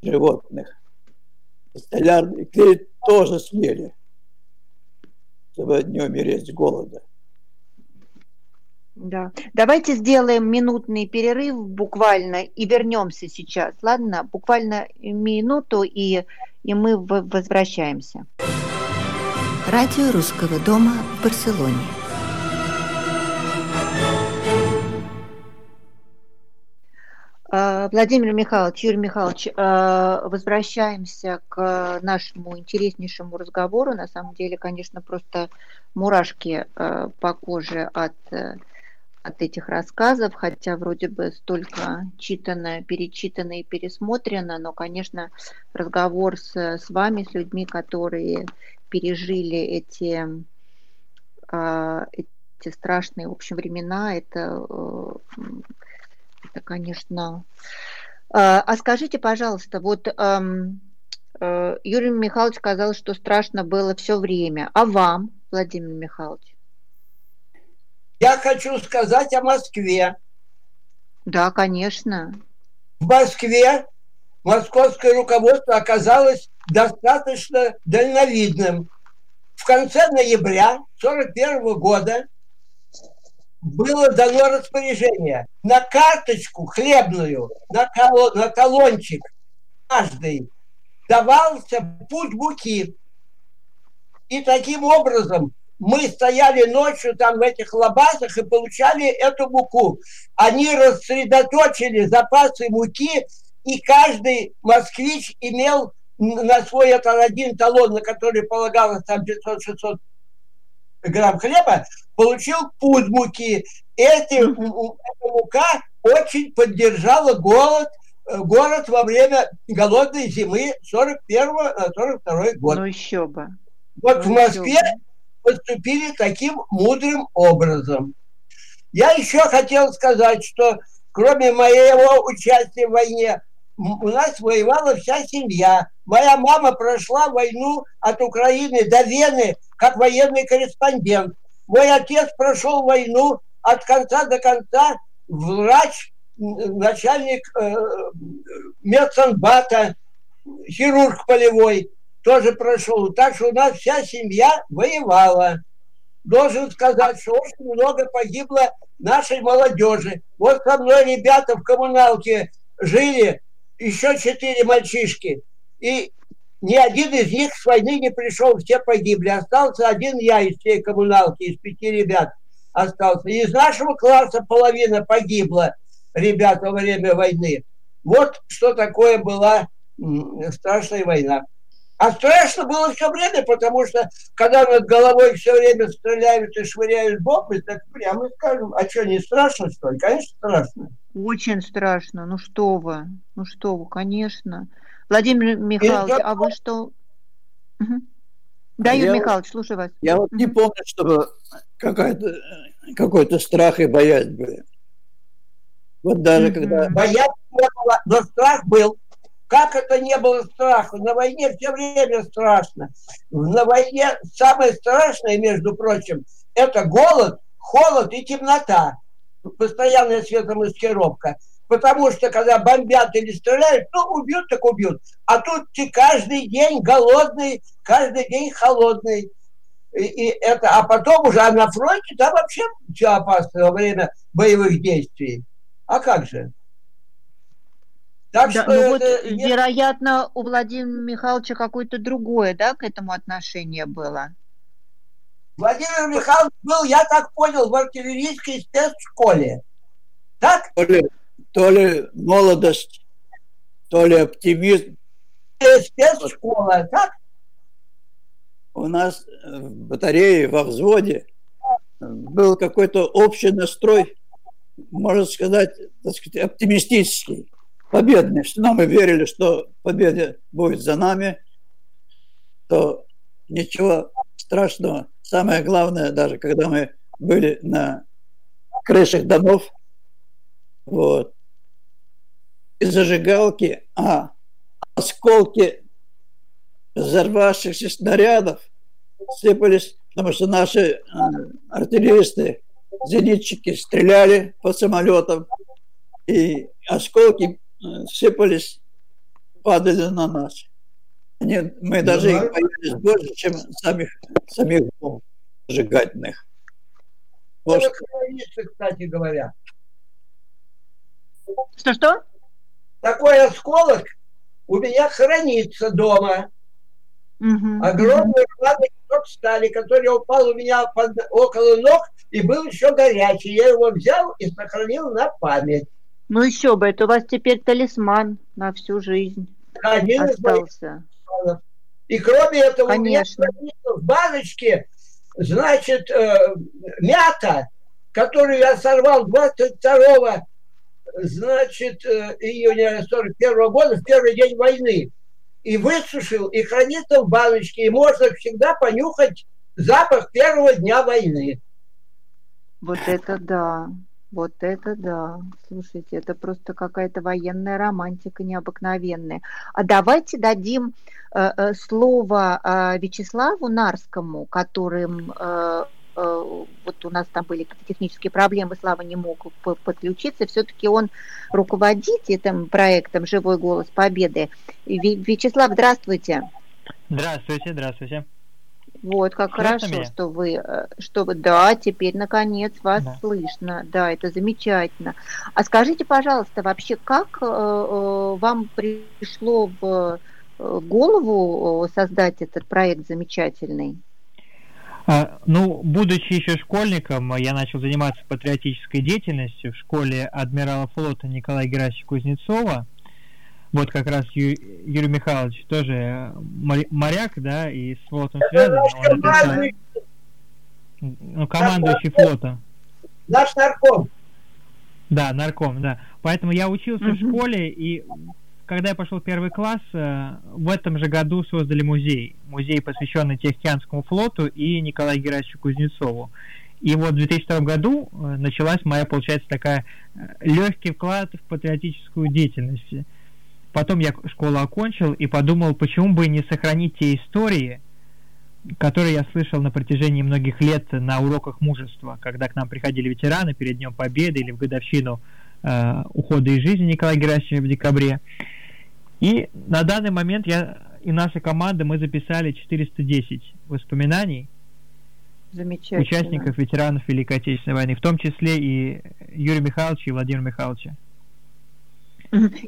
B: животных. Столярный клей тоже съели, чтобы не умереть с голода.
A: Да. Давайте сделаем минутный перерыв буквально и вернемся сейчас. Ладно, буквально минуту и, и мы возвращаемся.
D: Радио Русского дома в Барселоне.
A: Владимир Михайлович, Юрий Михайлович, а, возвращаемся к нашему интереснейшему разговору. На самом деле, конечно, просто мурашки а, по коже от от этих рассказов, хотя вроде бы столько читано, перечитано и пересмотрено, но, конечно, разговор с, с вами, с людьми, которые пережили эти, э, эти страшные, в общем, времена, это, э, это конечно... Э, а скажите, пожалуйста, вот эм, э, Юрий Михайлович сказал, что страшно было все время. А вам, Владимир Михайлович?
C: Я хочу сказать о Москве.
A: Да, конечно.
C: В Москве московское руководство оказалось достаточно дальновидным. В конце ноября 1941 года было дано распоряжение на карточку хлебную, на, колон, на колончик каждый давался путь буки. И таким образом мы стояли ночью там в этих лабазах и получали эту муку. Они рассредоточили запасы муки, и каждый москвич имел на свой этот один талон, на который полагалось там 500-600 грамм хлеба, получил пуд муки. Эти, эта мука очень поддержала голод, э, город во время голодной зимы 41 на 42 год.
A: Ну еще бы.
C: Вот ну, в Москве поступили таким мудрым образом. Я еще хотел сказать, что кроме моего участия в войне, у нас воевала вся семья. Моя мама прошла войну от Украины до Вены как военный корреспондент. Мой отец прошел войну от конца до конца врач, начальник э, медсанбата, хирург полевой тоже прошел. Так что у нас вся семья воевала. Должен сказать, что очень много погибло нашей молодежи. Вот со мной ребята в коммуналке жили, еще четыре мальчишки. И ни один из них с войны не пришел, все погибли. Остался один я из всей коммуналки, из пяти ребят остался. Из нашего класса половина погибла, ребята, во время войны. Вот что такое была страшная война. А страшно было все время, потому что когда над головой все время стреляют и швыряют бомбы, так прямо скажем, а что, не страшно, что ли? Конечно, страшно.
A: Очень страшно. Ну что вы, ну что вы, конечно. Владимир Михайлович, Это... а вы что? Угу. Да, Юрий я, Михайлович, слушаю вас.
B: Я вот не помню, чтобы какой-то какой-то страх и боязнь были. Вот даже mm-hmm. когда...
C: Боязнь не было, но страх был. Как это не было страха? На войне все время страшно. На войне самое страшное, между прочим, это голод, холод и темнота. Постоянная светомаскировка. Потому что когда бомбят или стреляют, ну, убьют, так убьют. А тут ты каждый день голодный, каждый день холодный. И, и это, а потом уже а на фронте там вообще все опасно во время боевых действий. А как же?
A: Так да, что ну вот, нет... вероятно, у Владимира Михайловича какое-то другое, да, к этому отношение было?
C: Владимир Михайлович был, я так понял, в артиллерийской спецшколе. Так?
B: Ли, то ли молодость, то ли оптимизм.
C: Спецшкола, так?
B: У нас в батарее, во взводе был какой-то общий настрой, можно сказать, так сказать, оптимистический победный, что мы верили, что победа будет за нами, то ничего страшного. Самое главное, даже когда мы были на крышах домов, вот, зажигалки, а осколки взорвавшихся снарядов сыпались, потому что наши э, артиллеристы, зенитчики стреляли по самолетам, и осколки э, сыпались, падали на нас. Они, мы даже их боялись больше, чем самих, самих бомб сжигательных.
C: Вот. кстати говоря.
A: Что-что?
C: Такой осколок у меня хранится дома. Угу. Огромный рваный кусок стали, который упал у меня под, около ног и был еще горячий. Я его взял и сохранил на память.
A: Ну еще бы, это у вас теперь талисман на всю жизнь Один остался.
C: И кроме этого, Конечно. у меня в баночке, значит, э, мята, которую я сорвал 22 значит, э, июня 41 года, в первый день войны и высушил, и хранится в баночке, и можно всегда понюхать запах первого дня войны.
A: Вот это да, вот это да. Слушайте, это просто какая-то военная романтика необыкновенная. А давайте дадим э, э, слово э, Вячеславу Нарскому, которым э, Э, вот у нас там были технические проблемы, Слава не мог подключиться, все-таки он руководит этим проектом «Живой голос Победы». Вячеслав, здравствуйте.
E: Здравствуйте, здравствуйте.
A: Вот, как слышно хорошо, меня? что вы, э, что вы, да, теперь наконец вас да. слышно, да, это замечательно. А скажите, пожалуйста, вообще, как э, э вам пришло в голову создать этот проект замечательный?
E: А, ну, будучи еще школьником, я начал заниматься патриотической деятельностью в школе адмирала флота Николая Герасимовича Кузнецова. Вот как раз Ю, Юрий Михайлович тоже моряк, да, и с флотом связан. Он это, ну, командующий флота.
C: Наш нарком.
E: Да, нарком, да. Поэтому я учился угу. в школе, и когда я пошел в первый класс, э, в этом же году создали музей. Музей, посвященный Тихоокеанскому флоту и Николаю Герасимовичу Кузнецову. И вот в 2002 году э, началась моя, получается, такая э, легкий вклад в патриотическую деятельность. Потом я школу окончил и подумал, почему бы не сохранить те истории, которые я слышал на протяжении многих лет на уроках мужества, когда к нам приходили ветераны перед Днем Победы или в годовщину э, ухода из жизни Николая Герасимова в декабре. И на данный момент я и наша команда, мы записали 410 воспоминаний участников, ветеранов Великой Отечественной войны, в том числе и Юрия Михайловича и Владимира Михайловича.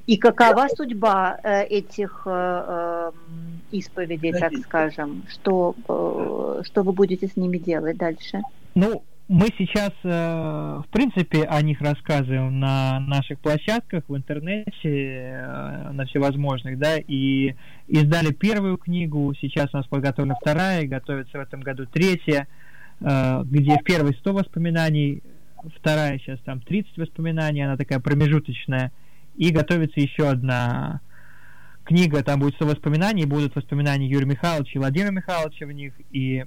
A: И какова судьба э, этих э, э исповедей, так скажем? Что, что вы будете с ними делать дальше?
E: Ну, мы сейчас, э, в принципе, о них рассказываем на наших площадках, в интернете, э, на всевозможных, да, и издали первую книгу, сейчас у нас подготовлена вторая, готовится в этом году третья, э, где в первой 100 воспоминаний, вторая сейчас там 30 воспоминаний, она такая промежуточная, и готовится еще одна книга, там будет 100 воспоминаний, будут воспоминания Юрия Михайловича и Владимира Михайловича в них, и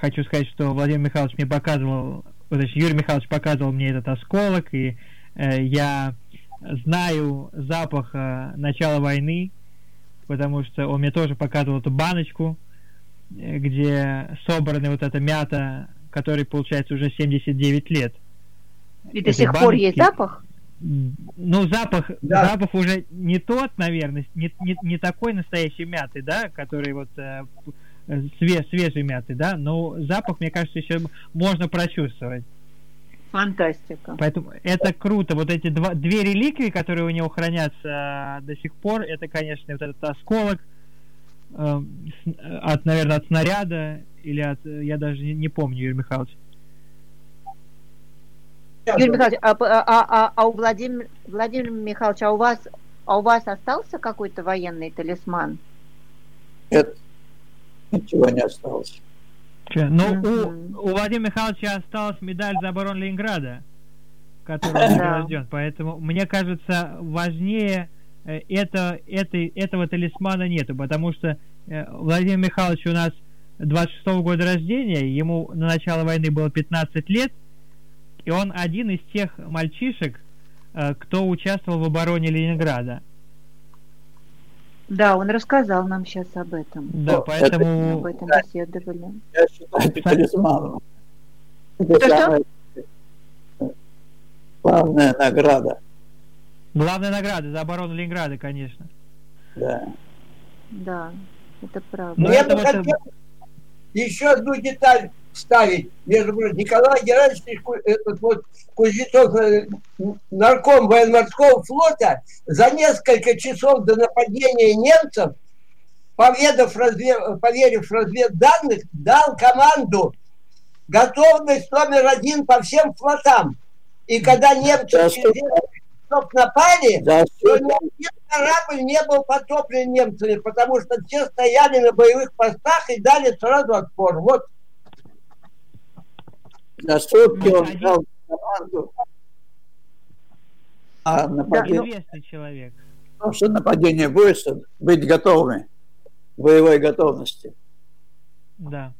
E: хочу сказать, что Владимир Михайлович мне показывал, то есть Юрий Михайлович показывал мне этот осколок, и э, я знаю запах э, начала войны, потому что он мне тоже показывал эту баночку, э, где собрана вот эта мята, которой получается уже 79 лет.
A: И до сих баночки. пор есть запах?
E: Ну, запах, да. запах уже не тот, наверное, не, не, не такой настоящей мяты, да, который вот э, свеж, свежей мяты, да, но запах, мне кажется, еще можно прочувствовать.
A: Фантастика.
E: Поэтому это круто. Вот эти два, две реликвии, которые у него хранятся а, до сих пор, это, конечно, вот этот осколок э, от, наверное, от снаряда или от, я даже не, не помню, Юрий Михайлович.
A: Юрий Михайлович, а, а, а, а у Владимира Владимир Михайлович, а у вас, а у вас остался какой-то военный талисман?
B: Нет ничего не осталось.
E: Че? Ну, у, у Владимира Михайловича осталась медаль за оборону Ленинграда, которая награжден. Поэтому, мне кажется, важнее э, это, это, этого талисмана нету, потому что э, Владимир Михайлович у нас 26 -го года рождения, ему на начало войны было 15 лет, и он один из тех мальчишек, э, кто участвовал в обороне Ленинграда.
A: Да, он рассказал нам сейчас об этом.
E: Да, поэтому...
A: Об этом беседовали.
B: Я считаю это талисманом.
A: Это
B: что? Главная награда.
E: Главная награда за оборону Ленинграда, конечно.
B: Да.
A: Да, это правда.
C: Но я бы хотел еще одну деталь ставить. Между прочим, Николай Герасимович, этот вот Кузнецов, э, нарком военно-морского флота, за несколько часов до нападения немцев, поведав, разве, поверив разведданных, дал команду готовность номер один по всем флотам. И когда немцы да, часов напали, да, то ни один корабль не был потоплен немцами, потому что все стояли на боевых постах и дали сразу отпор. Вот
B: за сутки он дал команду.
E: А нападение... Да, человек.
B: Потому что нападение будет, быть готовыми, боевой готовности.
E: Да.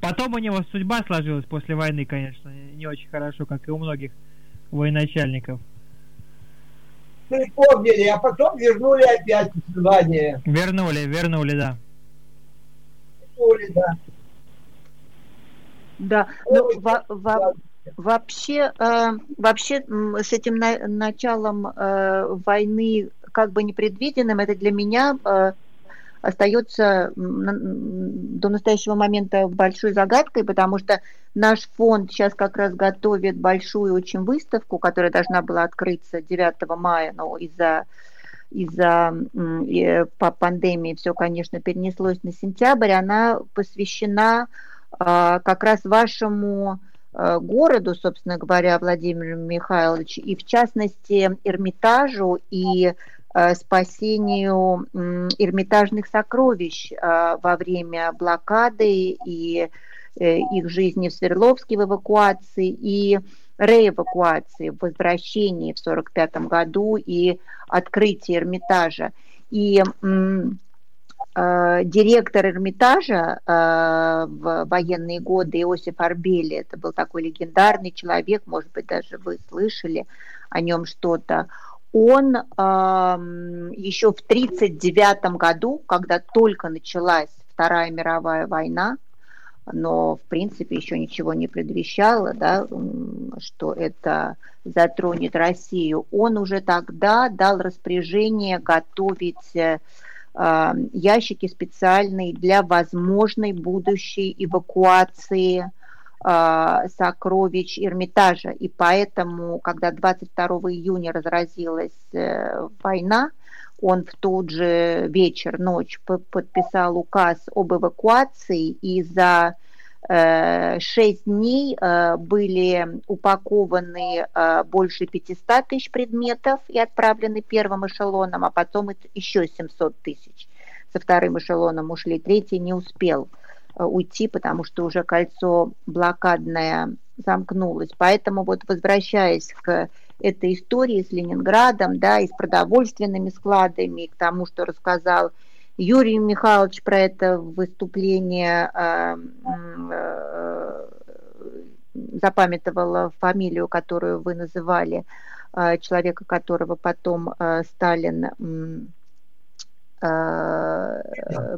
E: Потом у него судьба сложилась после войны, конечно, не очень хорошо, как и у многих военачальников.
C: Припомнили, а потом вернули опять звание.
E: Вернули, вернули, да.
A: Вернули, да. Да, ну, во, во, вообще, э, вообще с этим на, началом э, войны как бы непредвиденным, это для меня э, остается до настоящего момента большой загадкой, потому что наш фонд сейчас как раз готовит большую очень выставку, которая должна была открыться 9 мая, но из-за из-за э, по пандемии все, конечно, перенеслось на сентябрь, она посвящена как раз вашему а, городу, собственно говоря, Владимир Михайлович, и в частности Эрмитажу и а, спасению эрмитажных сокровищ во время блокады и э, их жизни в Свердловске в эвакуации и реэвакуации, возвращении в 1945 году и открытии Эрмитажа. И директор Эрмитажа э, в военные годы Иосиф Арбели, это был такой легендарный человек, может быть, даже вы слышали о нем что-то, он эм, еще в 1939 году, когда только началась Вторая мировая война, но в принципе еще ничего не предвещало, да, что это затронет Россию, он уже тогда дал распоряжение готовить э, ящики специальные для возможной будущей эвакуации а, сокровищ Эрмитажа. И поэтому, когда 22 июня разразилась э, война, он в тот же вечер, ночь подписал указ об эвакуации, и за шесть дней э, были упакованы э, больше 500 тысяч предметов и отправлены первым эшелоном, а потом еще 700 тысяч. Со вторым эшелоном ушли, третий не успел уйти, потому что уже кольцо блокадное замкнулось. Поэтому вот возвращаясь к этой истории с Ленинградом, да, и с продовольственными складами, и к тому, что рассказал Юрий Михайлович про это выступление э, э, запамятовала фамилию, которую вы называли, э, человека, которого потом Сталин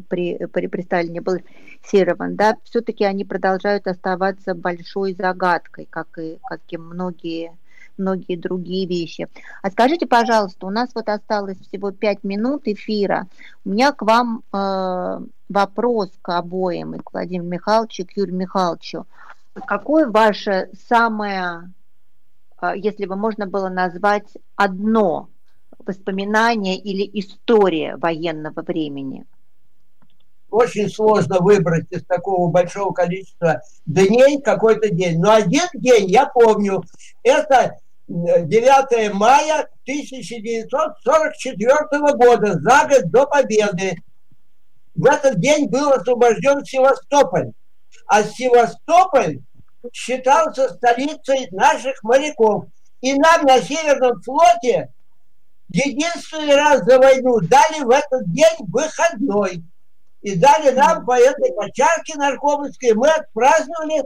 A: при, при, при Сталине был Серован, да, все-таки они продолжают оставаться большой загадкой, как и, как и многие многие другие вещи. А скажите, пожалуйста, у нас вот осталось всего пять минут эфира. У меня к вам э, вопрос к обоим, и к Владимиру Михайловичу, и к Юрию Михайловичу. Какое ваше самое, э, если бы можно было назвать одно воспоминание или история военного времени?
C: очень сложно выбрать из такого большого количества дней какой-то день. Но один день я помню, это 9 мая 1944 года, за год до победы. В этот день был освобожден Севастополь. А Севастополь считался столицей наших моряков. И нам на Северном флоте единственный раз за войну дали в этот день выходной. И дали нам по этой почарке наркомовской. Мы отпраздновали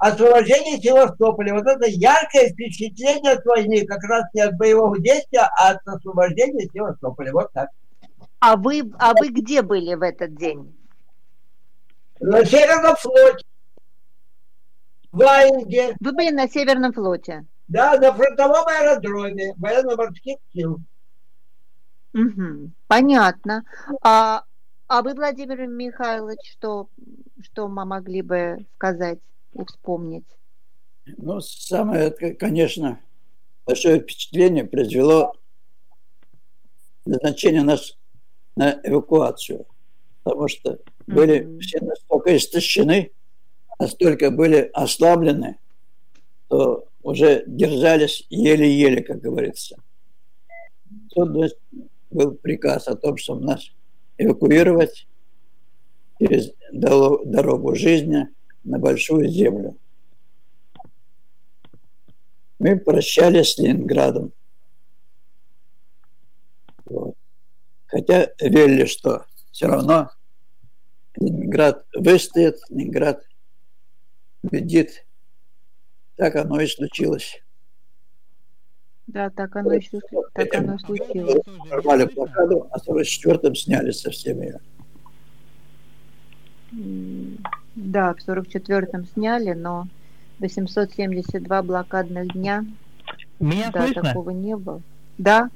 C: освобождение Севастополя. Вот это яркое впечатление от войны, как раз не от боевого действия, а от освобождения Севастополя. Вот так.
A: А вы, а вы где были в этот день?
C: На Северном флоте. В Ваенге.
A: Вы были на Северном флоте?
C: Да, на фронтовом аэродроме военно-морских сил.
A: Угу, понятно. А, а вы, Владимир Михайлович, что, что мы могли бы сказать вспомнить?
B: Ну, самое, конечно, большое впечатление произвело назначение нас на эвакуацию, потому что были mm-hmm. все настолько истощены, настолько были ослаблены, что уже держались еле-еле, как говорится. Тут был приказ о том, чтобы нас эвакуировать через дорогу жизни на Большую Землю. Мы прощались с Ленинградом. Вот. Хотя верили, что все равно Ленинград выстоит, Ленинград победит. Так оно и случилось.
A: Да, так оно и, так оно и случилось.
B: Нормали блокаду, а в 44-м сняли совсем ее.
A: Да, в 44-м сняли, но 872 блокадных дня.
E: Меня
A: да,
E: слышно?
A: такого не было. Да,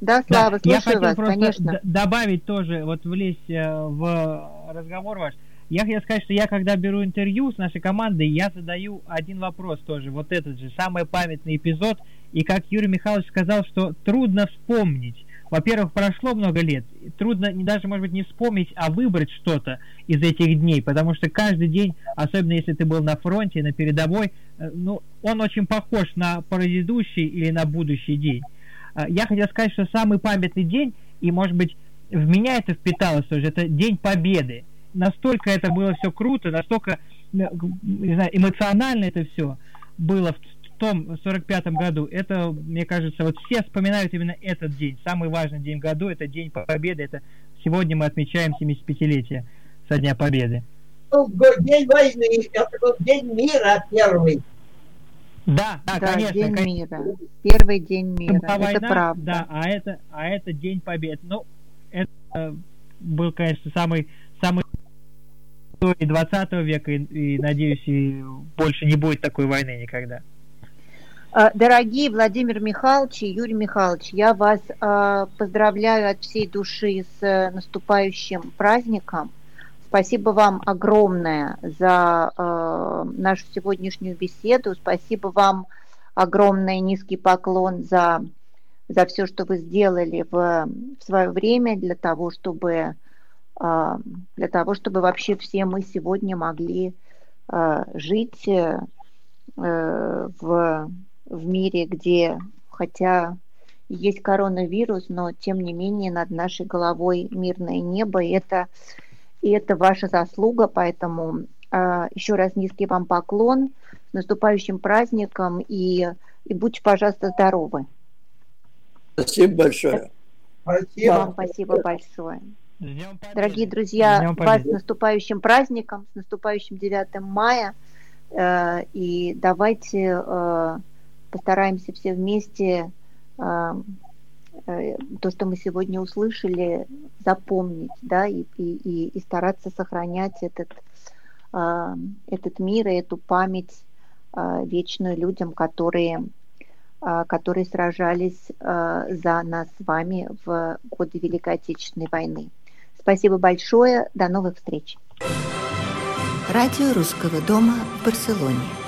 A: да, Слава, да,
E: я хотел
A: вас,
E: просто
A: конечно.
E: добавить тоже, вот влезть э, в разговор ваш. Я хотел сказать, что я когда беру интервью с нашей командой, я задаю один вопрос тоже, вот этот же, самый памятный эпизод. И как Юрий Михайлович сказал, что трудно вспомнить. Во-первых, прошло много лет, трудно даже, может быть, не вспомнить, а выбрать что-то из этих дней, потому что каждый день, особенно если ты был на фронте, на передовой, э, ну, он очень похож на предыдущий или на будущий день. А, я хотел сказать, что самый памятный день, и, может быть, в меня это впиталось тоже, это День Победы. Настолько это было все круто, настолько, не знаю, эмоционально это все было в том 45-м году. Это, мне кажется, вот все вспоминают именно этот день. Самый важный день в году, это День Победы. Это сегодня мы отмечаем 75-летие со Дня Победы.
C: День войны, это день мира первый.
E: Да, да, да конечно.
A: День мира. Первый день мира. Это
E: война,
A: правда.
E: Да, а это, а это день побед. Ну, это был, конечно, самый, самый истории 20 века, и, и надеюсь, и больше не будет такой войны никогда.
A: А, дорогие Владимир Михайлович и Юрий Михайлович, я вас э, поздравляю от всей души с э, наступающим праздником. Спасибо вам огромное за э, нашу сегодняшнюю беседу. Спасибо вам огромный низкий поклон за, за все, что вы сделали в, в свое время для того, чтобы э, для того, чтобы вообще все мы сегодня могли э, жить э, в, в мире, где хотя есть коронавирус, но тем не менее над нашей головой мирное небо. И это и это ваша заслуга, поэтому э, еще раз низкий вам поклон, с наступающим праздником и, и будьте, пожалуйста, здоровы.
B: Спасибо большое.
A: Спасибо. Вам спасибо большое. Дорогие друзья, вас с наступающим праздником, с наступающим 9 мая. Э, и давайте э, постараемся все вместе э, Э, то, что мы сегодня услышали, запомнить, да, и, и, и стараться сохранять этот, а, этот мир и эту память а, вечную людям, которые, а, которые сражались за нас с вами в годы Великой Отечественной войны. Спасибо большое, до новых встреч.
D: Радио Русского дома в Барселоне.